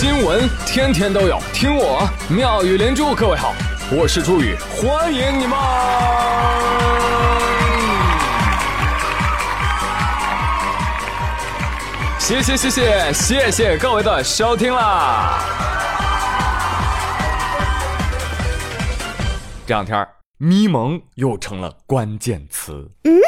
新闻天天都有，听我妙语连珠。各位好，我是朱宇，欢迎你们。谢谢谢谢谢谢各位的收听啦！这两天咪蒙又成了关键词。嗯，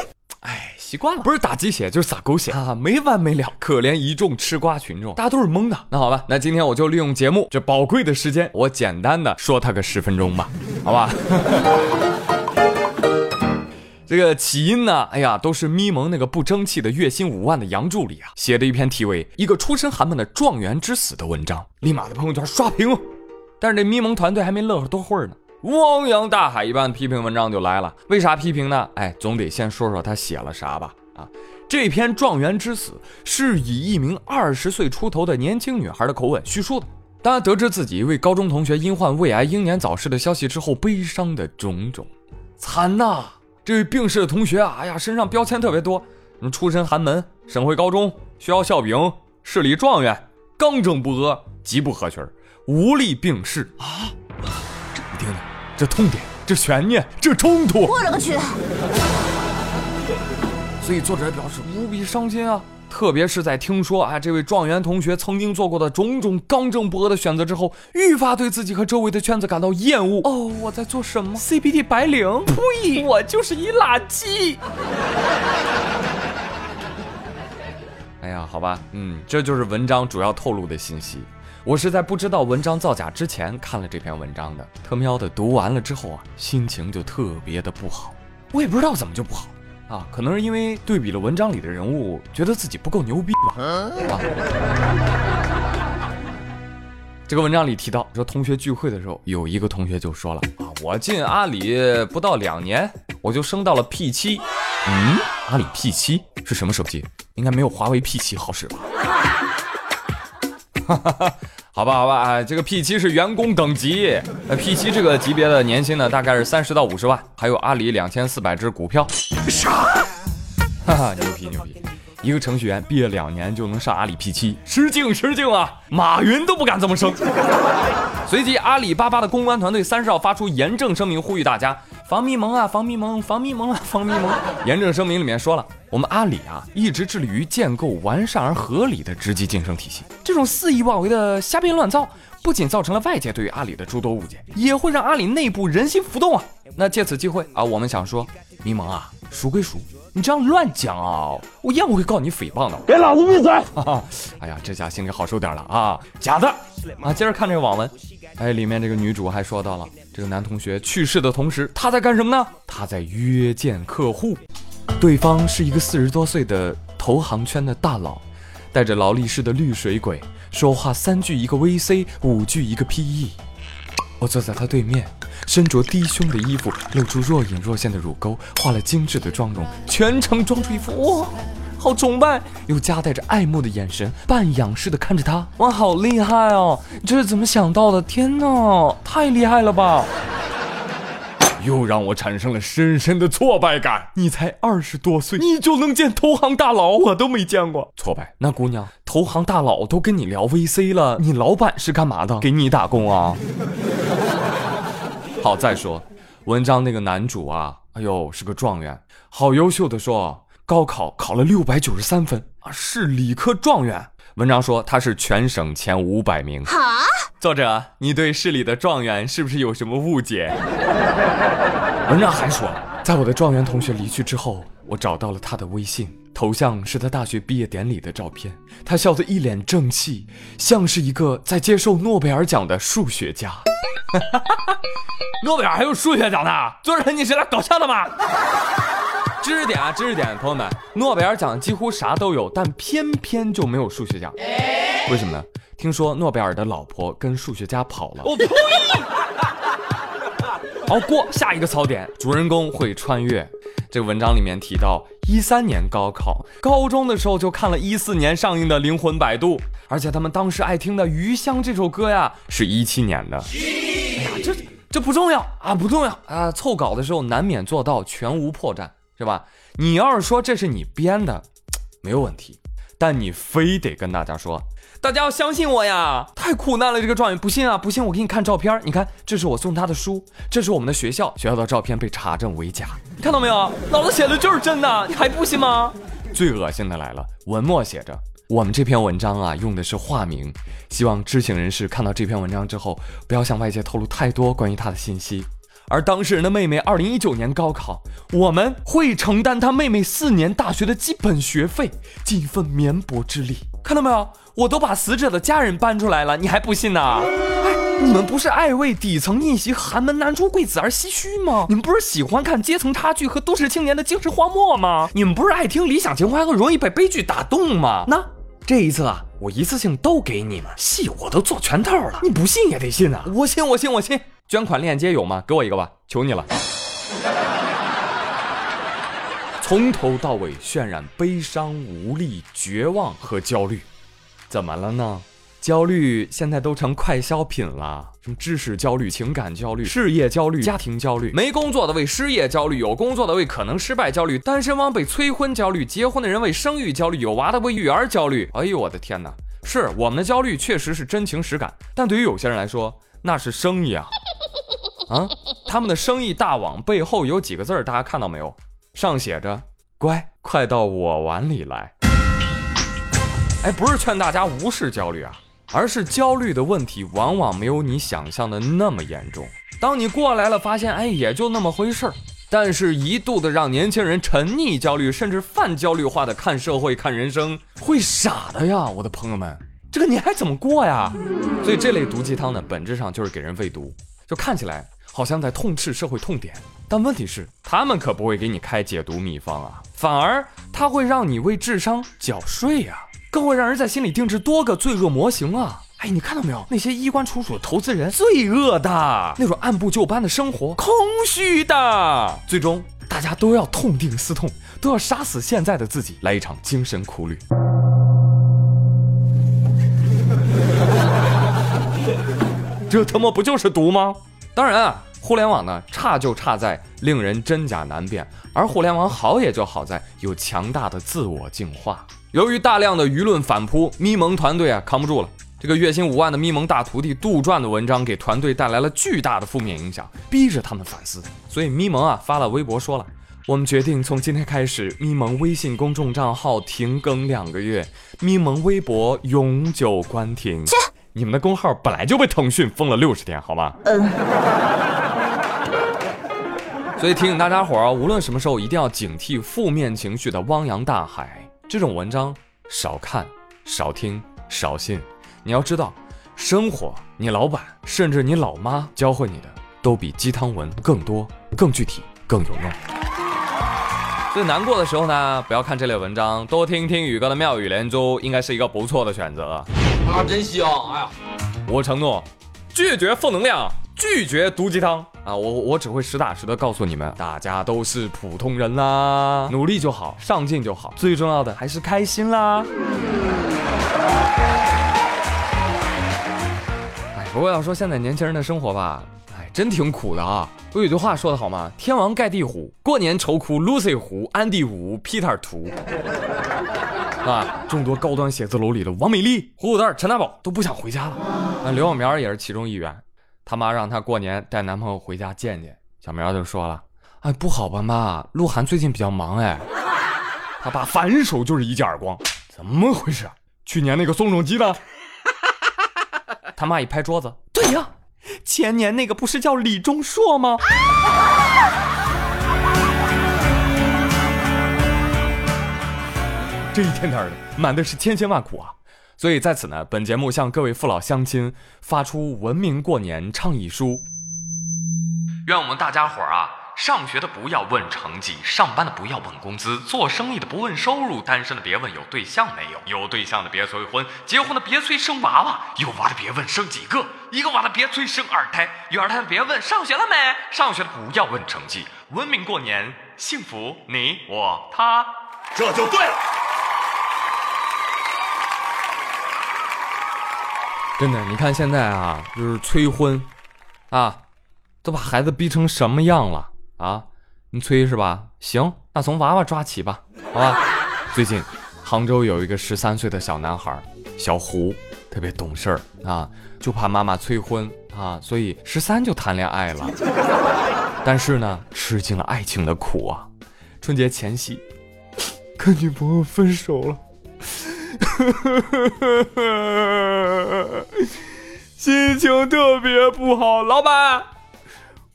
哎。习惯了，不是打鸡血就是撒狗血啊，没完没了。可怜一众吃瓜群众，大家都是懵的。那好吧，那今天我就利用节目这宝贵的时间，我简单的说他个十分钟吧，好吧？这个起因呢，哎呀，都是咪蒙那个不争气的月薪五万的杨助理啊，写的一篇题为《一个出身寒门的状元之死》的文章，立马在朋友圈刷屏。但是这咪蒙团队还没乐呵多会儿呢。汪洋大海一般批评文章就来了，为啥批评呢？哎，总得先说说他写了啥吧。啊，这篇状元之死是以一名二十岁出头的年轻女孩的口吻叙述的。当他得知自己一位高中同学因患胃癌英年早逝的消息之后，悲伤的种种，惨呐！这位病逝的同学啊，哎呀，身上标签特别多，什么出身寒门、省会高中、学校笑柄、市里状元、刚正不阿、极不合群、无力病逝啊！你听听。这痛点，这悬念，这冲突，我勒个去！所以作者表示无比伤心啊，特别是在听说啊这位状元同学曾经做过的种种刚正不阿的选择之后，愈发对自己和周围的圈子感到厌恶。哦，我在做什么？CBD 白领？呸！我就是一垃圾。哎呀，好吧，嗯，这就是文章主要透露的信息。我是在不知道文章造假之前看了这篇文章的，特喵的读完了之后啊，心情就特别的不好。我也不知道怎么就不好啊，可能是因为对比了文章里的人物，觉得自己不够牛逼吧。啊，这个文章里提到说，同学聚会的时候，有一个同学就说了啊，我进阿里不到两年，我就升到了 P 七。嗯，阿里 P 七是什么手机？应该没有华为 P 七好使吧？好吧，好吧，啊，这个 P 七是员工等级，那 P 七这个级别的年薪呢，大概是三十到五十万，还有阿里两千四百只股票。啥？哈哈，牛皮牛皮！一个程序员毕业两年就能上阿里 P 七，失敬失敬啊！马云都不敢这么升。随即，阿里巴巴的公关团队三十号发出严正声明，呼吁大家。防迷蒙啊，防迷蒙，防迷蒙啊，防迷蒙！严正声明里面说了，我们阿里啊，一直致力于建构完善而合理的职级晋升体系。这种肆意妄为的瞎编乱造，不仅造成了外界对于阿里的诸多误解，也会让阿里内部人心浮动啊！那借此机会啊，我们想说，迷蒙啊，孰归孰？你这样乱讲啊，我一样会告你诽谤的！给老子闭嘴！哎呀，这下心里好受点了啊！假的啊！接着看这个网文。哎，里面这个女主还说到了，这个男同学去世的同时，他在干什么呢？他在约见客户，对方是一个四十多岁的投行圈的大佬，带着劳力士的绿水鬼，说话三句一个 VC，五句一个 PE。我坐在他对面，身着低胸的衣服，露出若隐若现的乳沟，化了精致的妆容，全程装出一副哇。好崇拜，又夹带着爱慕的眼神，半仰视的看着他。哇，好厉害哦！这是怎么想到的？天哪，太厉害了吧！又让我产生了深深的挫败感。你才二十多岁，你就能见投行大佬？我都没见过。挫败。那姑娘，投行大佬都跟你聊 VC 了，你老板是干嘛的？给你打工啊？好，再说，文章那个男主啊，哎呦，是个状元，好优秀的说。高考考了六百九十三分啊，是理科状元。文章说他是全省前五百名。哈，作者，你对市里的状元是不是有什么误解？文章还说，在我的状元同学离去之后，我找到了他的微信，头像是他大学毕业典礼的照片，他笑得一脸正气，像是一个在接受诺贝尔奖的数学家。诺贝尔还有数学奖呢？作者，你是来搞笑的吗？知识点啊，知识点，朋友们，诺贝尔奖几乎啥都有，但偏偏就没有数学奖，为什么呢？听说诺贝尔的老婆跟数学家跑了。我呸！好过下一个槽点，主人公会穿越。这个文章里面提到，一三年高考，高中的时候就看了一四年上映的《灵魂摆渡》，而且他们当时爱听的《余香》这首歌呀，是一七年的。哎呀，这这不重要啊，不重要啊！凑稿的时候难免做到全无破绽。是吧？你要是说这是你编的，没有问题。但你非得跟大家说，大家要相信我呀！太苦难了，这个状元，不信啊，不信我给你看照片，你看，这是我送他的书，这是我们的学校，学校的照片被查证为假，你看到没有？老子写的就是真的，你还不信吗？最恶心的来了，文末写着，我们这篇文章啊，用的是化名，希望知情人士看到这篇文章之后，不要向外界透露太多关于他的信息。而当事人的妹妹，二零一九年高考，我们会承担他妹妹四年大学的基本学费，尽一份绵薄之力。看到没有？我都把死者的家人搬出来了，你还不信呢？哎，你们不是爱为底层逆袭、寒门难出贵子而唏嘘吗？你们不是喜欢看阶层差距和都市青年的精神荒漠吗？你们不是爱听理想情怀和容易被悲剧打动吗？那这一次啊，我一次性都给你们，戏我都做全套了，你不信也得信啊！我信，我信，我信。捐款链接有吗？给我一个吧，求你了。从头到尾渲染悲伤、无力、绝望和焦虑，怎么了呢？焦虑现在都成快消品了，什么知识焦虑、情感焦虑、事业焦虑、家庭焦虑，没工作的为失业焦虑，有工作的为可能失败焦虑，单身汪被催婚焦虑，结婚的人为生育焦虑，有娃的为育儿焦虑。哎呦我的天哪！是我们的焦虑确实是真情实感，但对于有些人来说，那是生意啊。啊，他们的生意大网背后有几个字儿，大家看到没有？上写着“乖，快到我碗里来”。哎，不是劝大家无视焦虑啊，而是焦虑的问题往往没有你想象的那么严重。当你过来了，发现哎，也就那么回事儿。但是，一度的让年轻人沉溺焦虑，甚至泛焦虑化的看社会、看人生，会傻的呀，我的朋友们，这个年还怎么过呀？所以这类毒鸡汤呢，本质上就是给人喂毒，就看起来。好像在痛斥社会痛点，但问题是，他们可不会给你开解毒秘方啊，反而他会让你为智商缴税呀，更会让人在心里定制多个罪恶模型啊！哎，你看到没有？那些衣冠楚楚的投资人，罪恶的那种按部就班的生活，空虚的，最终大家都要痛定思痛，都要杀死现在的自己，来一场精神苦旅。这他妈不就是毒吗？当然啊，互联网呢差就差在令人真假难辨，而互联网好也就好在有强大的自我净化。由于大量的舆论反扑，咪蒙团队啊扛不住了。这个月薪五万的咪蒙大徒弟杜撰的文章给团队带来了巨大的负面影响，逼着他们反思。所以咪蒙啊发了微博说了：“我们决定从今天开始，咪蒙微信公众账号停更两个月，咪蒙微博永久关停。”切。你们的工号本来就被腾讯封了六十天，好吗？嗯。所以提醒大家伙儿，无论什么时候，一定要警惕负面情绪的汪洋大海。这种文章少看、少听、少信。你要知道，生活，你老板甚至你老妈教会你的，都比鸡汤文更多、更具体、更有用。最难过的时候呢，不要看这类文章，多听听宇哥的妙语连珠，应该是一个不错的选择。啊，真香！哎呀，我承诺，拒绝负能量，拒绝毒鸡汤啊！我我只会实打实的告诉你们，大家都是普通人啦，努力就好，上进就好，最重要的还是开心啦。哎，不过要说现在年轻人的生活吧，哎，真挺苦的啊。不有句话说的好吗？天王盖地虎，过年愁哭 Lucy 胡，安迪五，Peter 图。啊！众多高端写字楼里的王美丽、胡虎蛋、陈大宝都不想回家了。那刘小苗也是其中一员。他妈让她过年带男朋友回家见见。小苗就说了：“哎，不好吧，妈？鹿晗最近比较忙哎。”他爸反手就是一记耳光：“怎么回事？去年那个宋仲基的？” 他妈一拍桌子：“对呀，前年那个不是叫李钟硕吗？” 这一天天的，满的是千辛万苦啊！所以在此呢，本节目向各位父老乡亲发出文明过年倡议书：愿我们大家伙儿啊，上学的不要问成绩，上班的不要问工资，做生意的不问收入，单身的别问有对象没有，有对象的别催婚，结婚的别催生娃娃，有娃的别问生几个，一个娃的别催生二胎，有二胎的别问上学了没，上学的不要问成绩，文明过年，幸福你我他，这就对了。真的，你看现在啊，就是催婚，啊，都把孩子逼成什么样了啊？你催是吧？行，那从娃娃抓起吧，好吧。最近，杭州有一个十三岁的小男孩小胡，特别懂事儿啊，就怕妈妈催婚啊，所以十三就谈恋爱了。但是呢，吃尽了爱情的苦啊。春节前夕，跟女朋友分手了，心情特别不好。老板，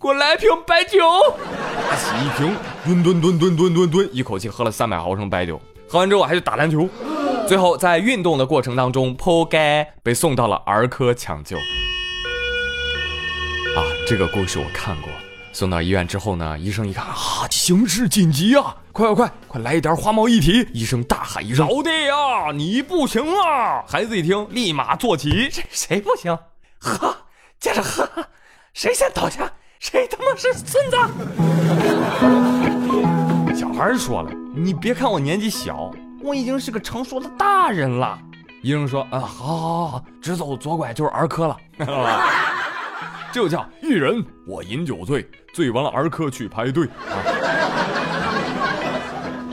给我来瓶白酒。拿起一瓶，吨吨吨吨吨吨吨，一口气喝了三百毫升白酒。喝完之后还去打篮球，最后在运动的过程当中扑街，被送到了儿科抢救。啊，这个故事我看过。送到医院之后呢，医生一看啊，形势紧急啊，快快快，快来一点花毛一体！医生大喊一声：“老弟呀，你不行啊！”孩子一听，立马坐起：“谁谁不行？喝，接着喝，谁先倒下，谁他妈是孙子！” 小孩说了：“你别看我年纪小，我已经是个成熟的大人了。”医生说：“啊，好好好，直走左拐就是儿科了。”这叫一人我饮酒醉，醉完了儿科去排队啊。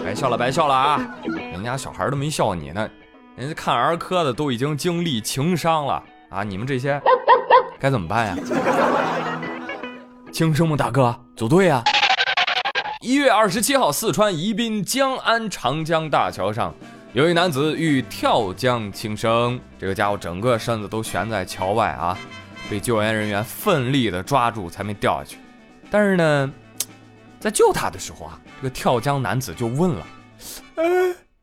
白笑了，白笑了啊！人家小孩都没笑你呢，人家看儿科的都已经经历情伤了啊！你们这些该怎么办呀？轻生吗，大哥？组队呀！一月二十七号，四川宜宾江安长江大桥上，有一男子欲跳江轻生，这个家伙整个身子都悬在桥外啊。被救援人员奋力的抓住，才没掉下去。但是呢，在救他的时候啊，这个跳江男子就问了：“哎，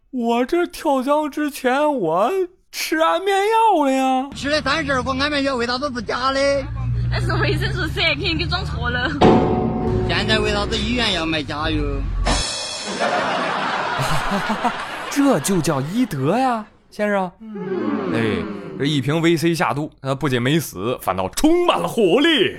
我这跳江之前我吃安眠药了呀？吃了三十二个安眠药，为啥子是假的？那是维生素 C，，肯定给装错了。现在为啥子医院要卖假药？这就叫医德呀，先生。哎。这一瓶 VC 下肚，他不仅没死，反倒充满了活力。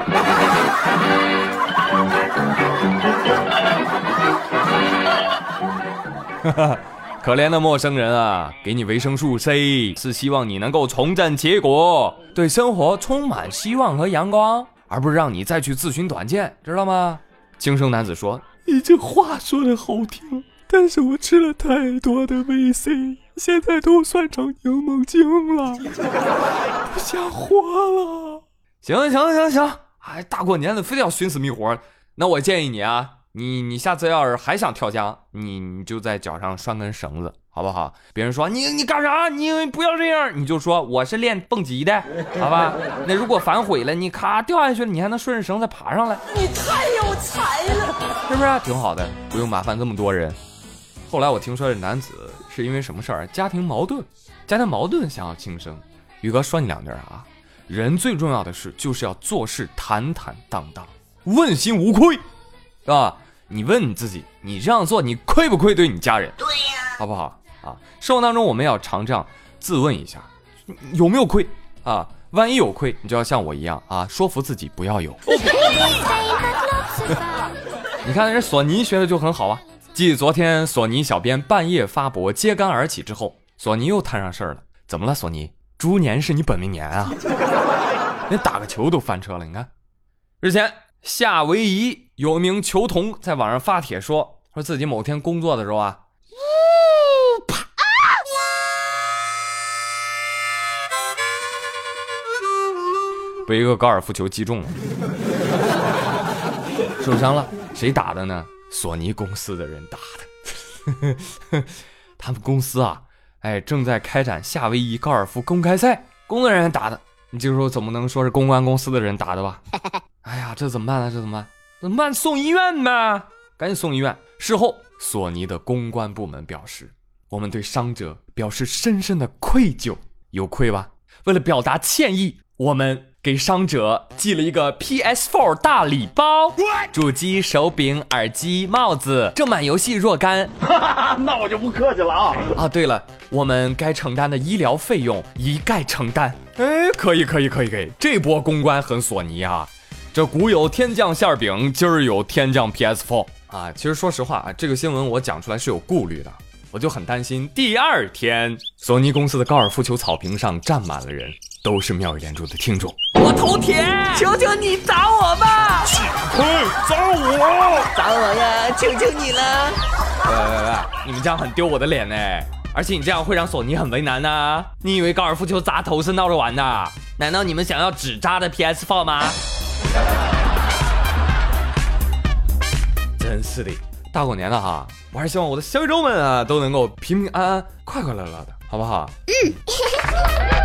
可怜的陌生人啊，给你维生素 C 是希望你能够重振旗鼓，对生活充满希望和阳光，而不是让你再去自寻短见，知道吗？轻生男子说：“你这话说的好听，但是我吃了太多的 VC。”现在都算成柠檬精了，不想活了。行行行行，哎，大过年的非要寻死觅活，那我建议你啊，你你下次要是还想跳江，你你就在脚上拴根绳子，好不好？别人说你你干啥？你不要这样，你就说我是练蹦极的，好吧？那如果反悔了，你咔掉下去了，你还能顺着绳子爬上来。你太有才了，是不是？挺好的，不用麻烦这么多人。后来我听说这男子是因为什么事儿？家庭矛盾，家庭矛盾想要轻生。宇哥说你两句啊，人最重要的是就是要做事坦坦荡荡，问心无愧，是吧？你问你自己，你这样做你亏不亏对你家人？对呀，好不好啊？生活当中我们要常这样自问一下，有没有亏啊？万一有亏，你就要像我一样啊，说服自己不要有。你看人索尼学的就很好啊。继昨天索尼小编半夜发博揭竿而起之后，索尼又摊上事儿了。怎么了，索尼？猪年是你本命年啊！连打个球都翻车了。你看，日前夏威夷有一名球童在网上发帖说，说自己某天工作的时候啊，呜啪，被一个高尔夫球击中了，受伤了。谁打的呢？索尼公司的人打的，他们公司啊，哎，正在开展夏威夷高尔夫公开赛，工作人员打的。你这时候怎么能说是公关公司的人打的吧？哎呀，这怎么办呢？这怎么办？怎么办？送医院呗，赶紧送医院。事后，索尼的公关部门表示，我们对伤者表示深深的愧疚，有愧吧？为了表达歉意，我们。给伤者寄了一个 PS4 大礼包，主机、手柄、耳机、帽子，正版游戏若干。那我就不客气了啊！啊，对了，我们该承担的医疗费用一概承担。哎，可以，可以，可以，可以，这波公关很索尼啊！这古有天降馅饼，今儿有天降 PS4 啊！其实说实话啊，这个新闻我讲出来是有顾虑的，我就很担心第二天索尼公司的高尔夫球草坪上站满了人。都是妙语连珠的听众，我头铁，求求你砸我吧！嘿，找我，砸我呀！求求你了！喂喂喂，你们这样很丢我的脸呢！而且你这样会让索尼很为难呐、你以为高尔夫球砸头是闹着玩的？难道你们想要纸扎的 PS4 吗？真是的，大过年的哈，我还是希望我的小宇宙们啊都能够平平安安、快快乐乐的，好不好？嗯。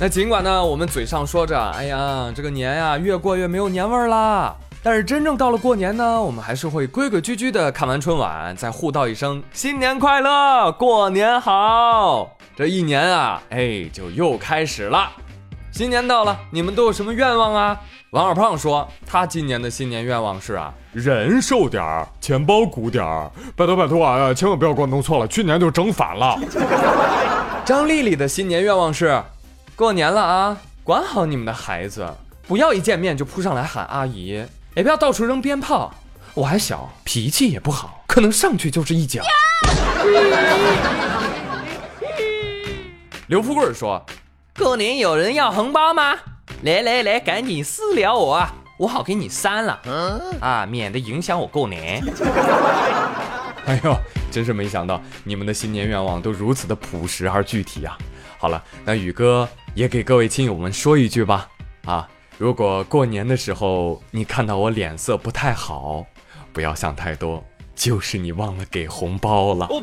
那尽管呢，我们嘴上说着，哎呀，这个年呀越过越没有年味儿啦，但是真正到了过年呢，我们还是会规规矩矩的看完春晚，再互道一声新年快乐，过年好。这一年啊，哎，就又开始了。新年到了，你们都有什么愿望啊？王二胖说，他今年的新年愿望是啊，人瘦点儿，钱包鼓点儿，拜托拜托啊，千万不要给我弄错了，去年就整反了。张丽丽的新年愿望是，过年了啊，管好你们的孩子，不要一见面就扑上来喊阿姨，也不要到处扔鞭炮。我还小，脾气也不好，可能上去就是一脚。刘富贵说，过年有人要红包吗？来来来，赶紧私聊我啊，我好给你删了啊，免得影响我过年。哎呦，真是没想到你们的新年愿望都如此的朴实而具体啊！好了，那宇哥也给各位亲友们说一句吧，啊，如果过年的时候你看到我脸色不太好，不要想太多，就是你忘了给红包了。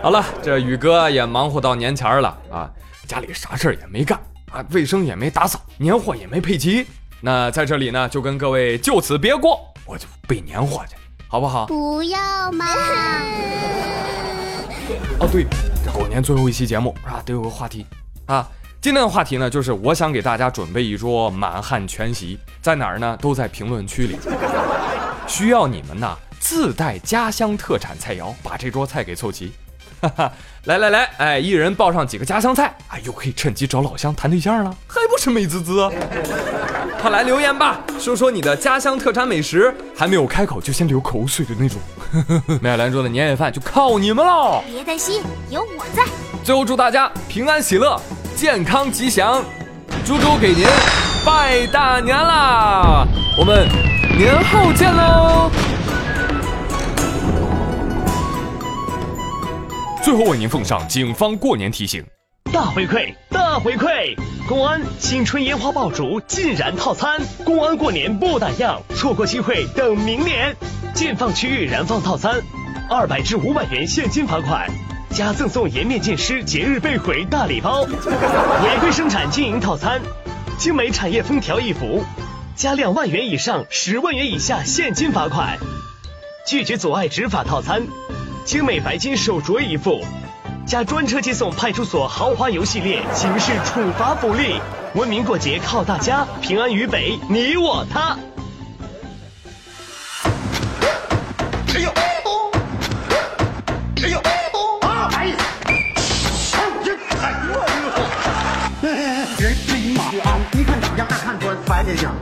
好了，这宇哥也忙活到年前了啊，家里啥事儿也没干啊，卫生也没打扫，年货也没配齐。那在这里呢，就跟各位就此别过，我就备年货去，好不好？不要嘛！哦，对，狗年最后一期节目啊，得有个话题啊。今天的话题呢，就是我想给大家准备一桌满汉全席，在哪儿呢？都在评论区里，需要你们呐自带家乡特产菜肴，把这桌菜给凑齐。哈哈，来来来，哎，一人报上几个家乡菜，哎，又可以趁机找老乡谈对象了，还不是美滋滋？快来留言吧，说说你的家乡特产美食，还没有开口就先流口水的那种。麦兰桌的年夜饭就靠你们喽！别担心，有我在。最后祝大家平安喜乐、健康吉祥，猪猪给您拜大年啦！我们年后见喽！最后为您奉上警方过年提醒：大回馈，大回馈！公安新春烟花爆竹尽燃套餐，公安过年不打烊，错过机会等明年。禁放区域燃放套餐，二百至五百元现金罚款，加赠送颜面见师节日备毁大礼包。违规生产经营套餐，精美产业封条一幅，加两万元以上十万元以下现金罚款。拒绝阻碍执法套餐，精美白金手镯一副。加专车接送派出所豪华游系列刑事处罚福利，文明过节靠大家，平安渝北，你我他。哎呦，哎呦，啊！哎，哎。哎哎人是一马安，一看长相，二看穿，白脸相，